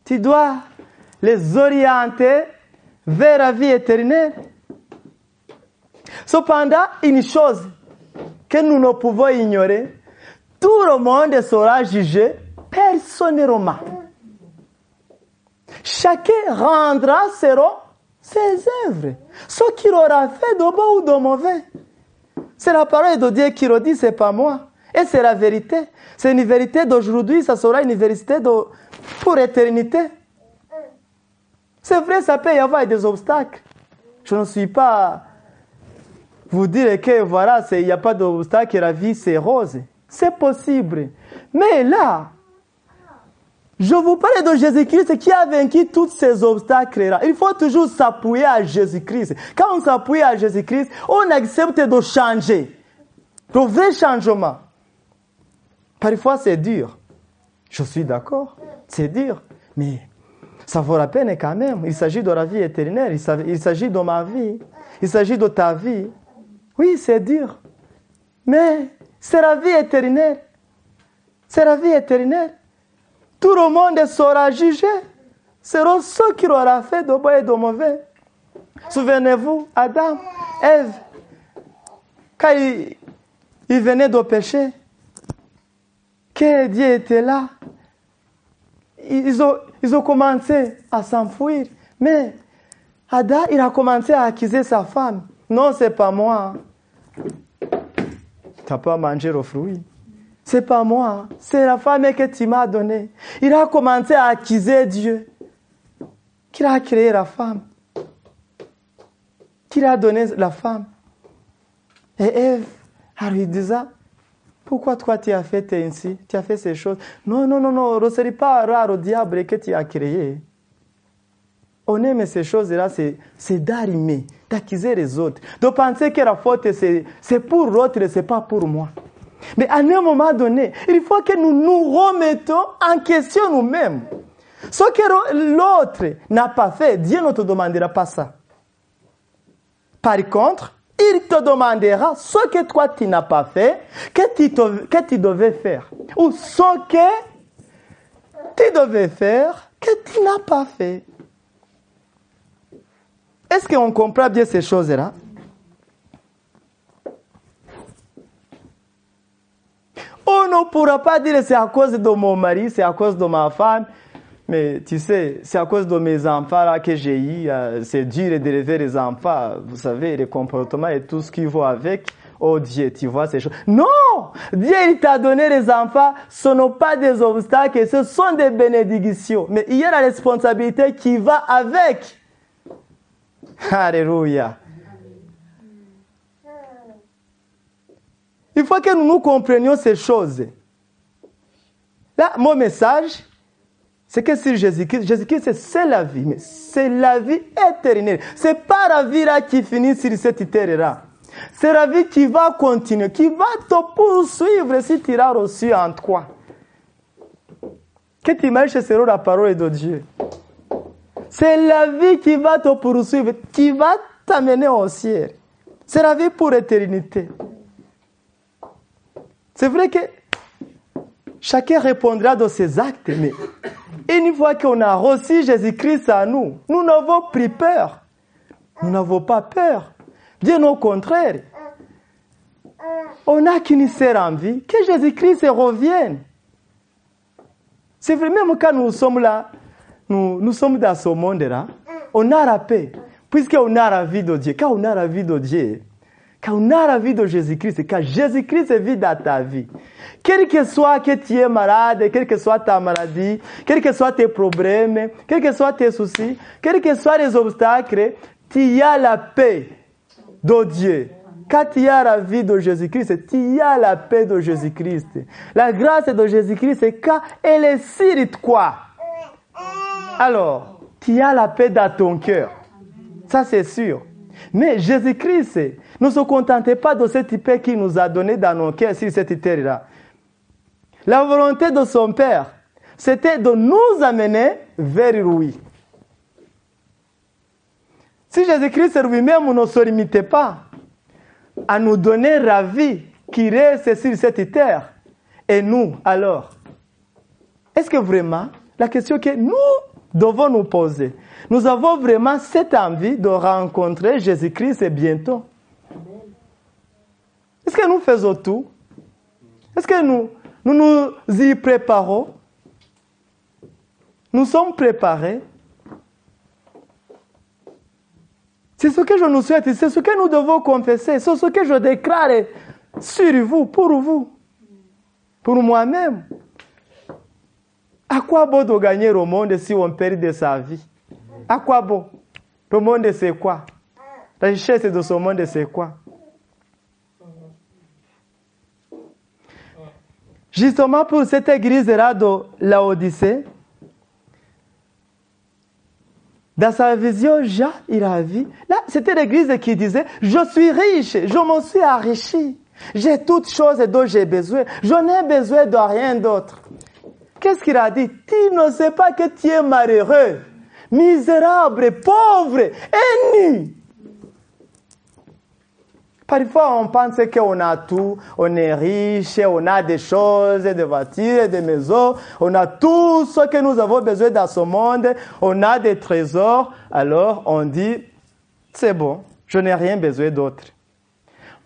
Tu dois les orienter vers la vie éternelle. Cependant, une chose que nous ne pouvons ignorer, tout le monde sera jugé personnellement. Chacun rendra ses œuvres. Ce qu'il aura fait de bon ou de mauvais. C'est la parole de Dieu qui le dit, c'est pas moi. Et c'est la vérité. C'est une vérité d'aujourd'hui, ça sera une vérité pour éternité. C'est vrai, ça peut y avoir des obstacles. Je ne suis pas vous dire que voilà, il n'y a pas d'obstacle la vie c'est rose. C'est possible. Mais là, je vous parle de Jésus-Christ qui a vaincu tous ces obstacles-là. Il faut toujours s'appuyer à Jésus-Christ. Quand on s'appuie à Jésus-Christ, on accepte de changer. Le vrai changement. Parfois, c'est dur. Je suis d'accord. C'est dur. Mais ça vaut la peine quand même. Il s'agit de la vie éternelle. Il s'agit de ma vie. Il s'agit de ta vie. Oui, c'est dur. Mais c'est la vie éternelle. C'est la vie éternelle. Tout le monde sera jugé. Seront ceux qui l'auront fait de bon et de mauvais. Souvenez-vous, Adam, Ève, quand ils, venaient de pécher, que Dieu était là, ils ont, ils ont commencé à s'enfuir. Mais Adam, il a commencé à accuser sa femme. Non, c'est pas moi. Tu n'as pas mangé le fruit c'est pas moi, c'est la femme que tu m'as donnée. Il a commencé à accuser Dieu, qu'il a créé la femme, qu'il a donné la femme. Et Ève, elle lui disait, pourquoi toi tu as fait ainsi, tu as fait ces choses? Non, non, non, non, ne serait pas rare au diable que tu as créé. On aime ces choses-là, c'est d'arrimer, d'accuser les autres, de penser que la faute c'est pour l'autre c'est pas pour moi. Mais à un moment donné, il faut que nous nous remettons en question nous-mêmes. Ce que l'autre n'a pas fait, Dieu ne te demandera pas ça. Par contre, il te demandera ce que toi tu n'as pas fait, que tu, que tu devais faire. Ou ce que tu devais faire, que tu n'as pas fait. Est-ce qu'on comprend bien ces choses-là? On ne pourra pas dire c'est à cause de mon mari, c'est à cause de ma femme. Mais tu sais, c'est à cause de mes enfants là que j'ai eu. Euh, c'est dur d'élever les enfants. Vous savez, les comportements et tout ce qui va avec. Oh Dieu, tu vois ces choses. Non! Dieu, il t'a donné les enfants. Ce sont pas des obstacles, ce sont des bénédictions. Mais il y a la responsabilité qui va avec. Alléluia. Il faut que nous nous comprenions ces choses. Là, mon message, c'est que sur Jésus-Christ, Jésus-Christ, c'est la vie, mais c'est la vie éternelle. C'est pas la vie là qui finit sur cette terre-là. C'est la vie qui va continuer, qui va te poursuivre si tu l'as reçu en toi. Que tu marches selon la parole de Dieu. C'est la vie qui va te poursuivre, qui va t'amener au ciel. C'est la vie pour l'éternité. C'est vrai que chacun répondra de ses actes, mais une fois qu'on a reçu Jésus-Christ à nous, nous n'avons pris peur. Nous n'avons pas peur. Bien au contraire. On a qu'une seule envie, que Jésus-Christ revienne. C'est vrai, même quand nous sommes là, nous, nous sommes dans ce monde-là, on a la paix, puisqu'on a la vie de Dieu. Quand on a la vie de Dieu, quand on a la vie de Jésus-Christ, quand Jésus-Christ vit dans ta vie, quel que soit que tu es malade, quelle que soit ta maladie, quels que soient tes problèmes, quels que soient tes soucis, quels que soient les obstacles, tu as la paix de Dieu. Quand tu as la vie de Jésus-Christ, tu as la paix de Jésus-Christ. La grâce de Jésus-Christ, c'est quand elle est sur toi. Alors, tu as la paix dans ton cœur. Ça, c'est sûr. Mais Jésus-Christ, ne se contentez pas de cette paix qu'il nous a donné dans nos cœurs sur cette terre-là. La volonté de son Père, c'était de nous amener vers lui. Si Jésus-Christ lui-même ne se limitait pas à nous donner la vie qui reste sur cette terre, et nous alors, est-ce que vraiment, la question que nous devons nous poser, nous avons vraiment cette envie de rencontrer Jésus-Christ bientôt. Est-ce que nous faisons tout? Est-ce que nous, nous nous y préparons? Nous sommes préparés. C'est ce que je nous souhaite, c'est ce que nous devons confesser, c'est ce que je déclare sur vous, pour vous, pour moi-même. À quoi bon de gagner au monde si on perd de sa vie? À quoi bon? Le monde, c'est quoi? La richesse de ce monde, c'est quoi? Justement pour cette église-là de l'Odyssée, dans sa vision, Jean, il a vu. Là, c'était l'église qui disait, je suis riche, je m'en suis enrichi. J'ai toutes choses dont j'ai besoin. Je n'ai besoin de rien d'autre. Qu'est-ce qu'il a dit? Tu ne sais pas que tu es malheureux, misérable, pauvre et nu. Parfois, on pense qu'on a tout, on est riche, on a des choses, des voitures, des maisons, on a tout ce que nous avons besoin dans ce monde, on a des trésors, alors on dit, c'est bon, je n'ai rien besoin d'autre.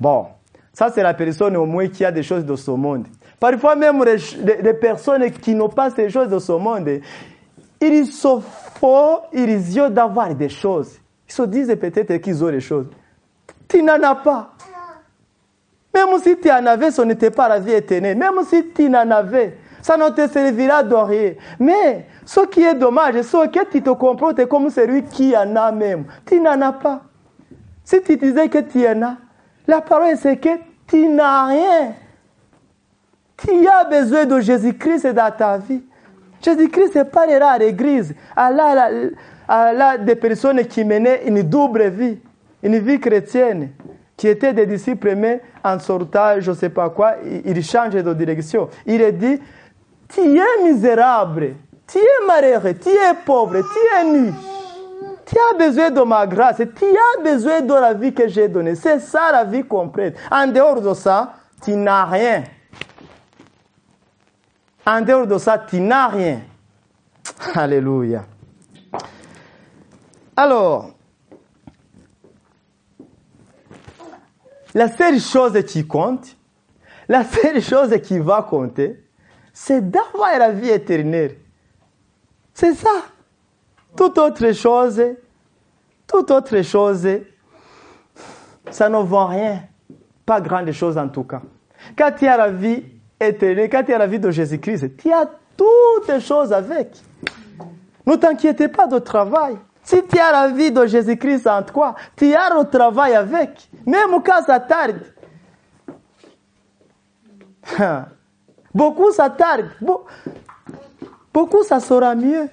Bon, ça c'est la personne au moins qui a des choses de ce monde. Parfois même les, personnes qui n'ont pas ces choses de ce monde, ils sont faux, ils ont d'avoir des choses. Ils se disent peut-être qu'ils ont des choses. Tu n'en as pas. Même si tu en avais, ce n'était pas la vie éternelle. Même si tu n'en avais, ça ne te servira de rien. Mais ce qui est dommage, c'est que tu te comportes comme celui qui en a même. Tu n'en as pas. Si tu disais que tu en as, la parole c'est que tu n'as rien. Tu as besoin de Jésus-Christ dans ta vie? Jésus-Christ parlera à l'église. Allah, a des personnes qui menaient une double vie, une vie chrétienne qui étaient des disciples, mais en sortant, je ne sais pas quoi, il change de direction. Il est dit, tu es misérable, tu es malheureux, tu es pauvre, tu es nu. Tu as besoin de ma grâce, tu as besoin de la vie que j'ai donnée. C'est ça la vie complète. En dehors de ça, tu n'as rien. En dehors de ça, tu n'as rien. Alléluia. Alors, La seule chose qui compte, la seule chose qui va compter, c'est d'avoir la vie éternelle. C'est ça. Toute autre chose, toute autre chose, ça ne vaut rien. Pas grande chose en tout cas. Quand tu as la vie quand tu as la vie de Jésus-Christ, tu as toutes les choses avec. Ne t'inquiète pas de travail. Si tu as la vie de Jésus-Christ en toi, tu as le travail avec. Même quand ça tarde. Beaucoup ça tarde. Beaucoup ça sera mieux.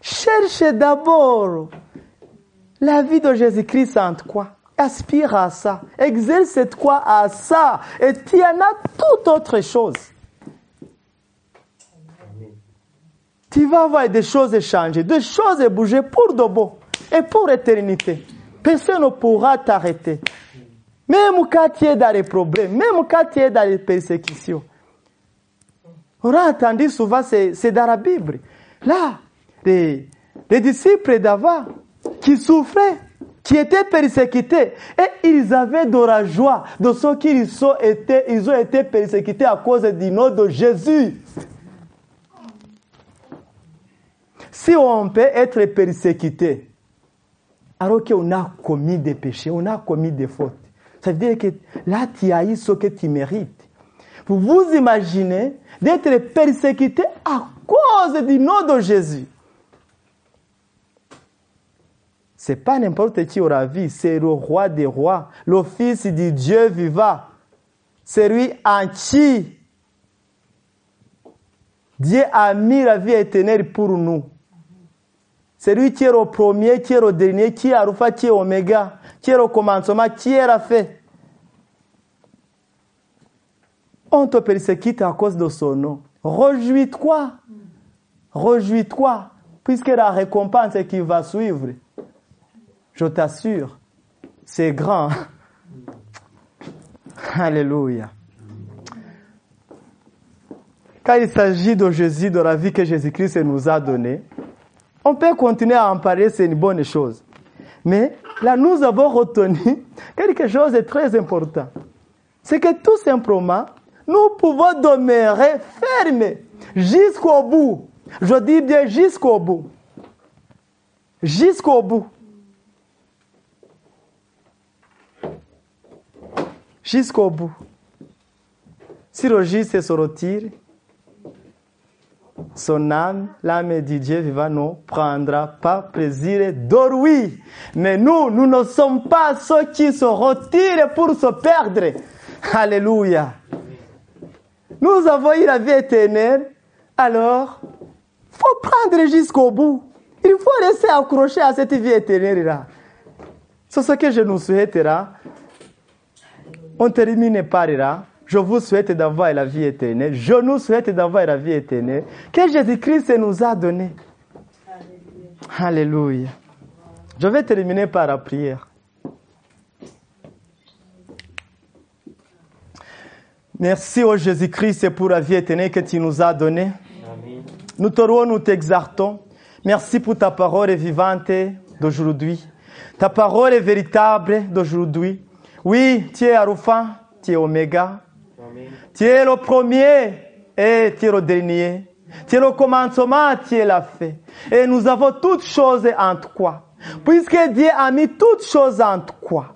Cherche d'abord la vie de Jésus-Christ en toi. Aspire à ça. Exerce toi à ça. Et tu en as toute autre chose. tu vas voir des choses changer, des choses bouger pour de bon et pour l'éternité. Personne ne pourra t'arrêter. Même quand tu es dans les problèmes, même quand tu es dans les persécutions. On a entendu souvent, c'est dans la Bible. Là, les, les disciples d'avant qui souffraient, qui étaient persécutés, et ils avaient de la joie de ce qu'ils ont été, ils ont été persécutés à cause du nom de Jésus. Si on peut être persécuté, alors qu'on a commis des péchés, on a commis des fautes, ça veut dire que là, tu as eu ce que tu mérites. Vous vous imaginez d'être persécuté à cause du nom de Jésus. C'est pas n'importe qui aura vu, c'est le roi des rois, le fils du Dieu vivant. C'est lui en qui Dieu a mis la vie éternelle pour nous. C'est lui qui est le premier, qui est le dernier, qui est Alpha, qui est Oméga, qui est le commencement, qui est la fin. On te persécute à cause de son nom. Rejouis-toi. Rejouis-toi, puisque la récompense qui va suivre, je t'assure, c'est grand. Alléluia. Quand il s'agit de Jésus, de la vie que Jésus-Christ nous a donnée, on peut continuer à en parler, c'est une bonne chose. Mais là, nous avons retenu quelque chose de très important. C'est que tout simplement, nous pouvons demeurer fermes jusqu'au bout Je dis bien jusqu'au bout. Jusqu'au bout. Jusqu'au bout. Si Roger se retire, son âme, l'âme du Dieu vivant ne prendra pas plaisir d'or, oui. Mais nous, nous ne sommes pas ceux qui se retirent pour se perdre. Alléluia. Nous avons eu la vie éternelle, alors, faut prendre jusqu'au bout. Il faut rester accroché à cette vie éternelle-là. C'est ce que je nous souhaite là. On termine par là. Je vous souhaite d'avoir la vie éternelle. Je nous souhaite d'avoir la vie éternelle que Jésus-Christ nous a donnée. Alléluia. Je vais terminer par la prière. Merci au Jésus-Christ pour la vie éternelle que tu nous as donnée. Nous te louons, nous t'exaltons. Merci pour ta parole vivante d'aujourd'hui. Ta parole est véritable d'aujourd'hui. Oui, tu es Alpha, tu es Oméga. Tu es le premier et tu es le dernier. Tu es le commencement, tu es la fin. Et nous avons toutes choses en toi. Puisque Dieu a mis toutes choses en toi.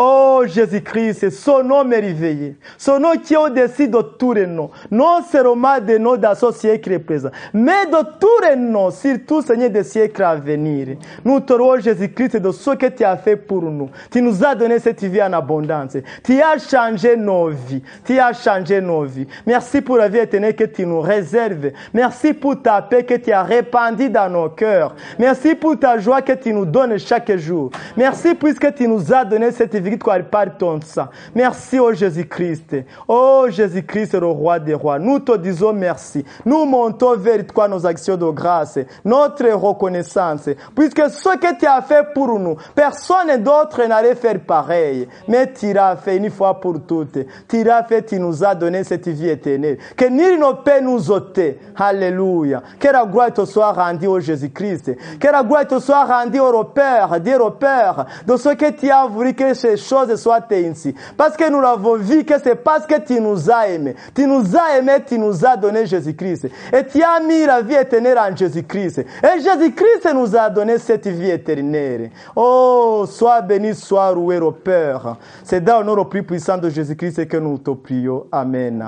Oh Jésus-Christ, son nom réveillé. Son nom qui est au-dessus de tous les noms. Non seulement des noms ce siècle présent, mais de tous les noms, surtout Seigneur des siècles à venir. Nous te louons Jésus-Christ de ce que tu as fait pour nous. Tu nous as donné cette vie en abondance. Tu as changé nos vies. Tu as changé nos vies. Merci pour la vie éternelle que tu nous réserves. Merci pour ta paix que tu as répandue dans nos cœurs. Merci pour ta joie que tu nous donnes chaque jour. Merci puisque tu nous as donné cette vie par ton sang. Merci, oh Jésus-Christ. Oh Jésus-Christ, le roi des rois. Nous te disons merci. Nous montons vers toi nos actions de grâce, notre reconnaissance. Puisque ce que tu as fait pour nous, personne d'autre n'allait faire pareil. Mais tu l'as fait une fois pour toutes. Tu l'as fait, tu nous as donné cette vie éternelle. Que nul ne peut nous ôter. Alléluia. Que la gloire te soit rendue, au Jésus-Christ. Que la gloire te soit rendue au Père, dire au Père, de ce que tu as voulu que ces choses soient ainsi. Parce que nous l'avons vu que c'est parce que tu nous as aimés. Tu nous as aimés, tu nous as donné Jésus-Christ. Et tu as mis la vie éternelle en Jésus-Christ. Et Jésus-Christ nous a donné cette vie éternelle. Oh, sois béni, sois roué au Père. C'est dans le nom le plus puissant de Jésus-Christ que nous te prions. Amen.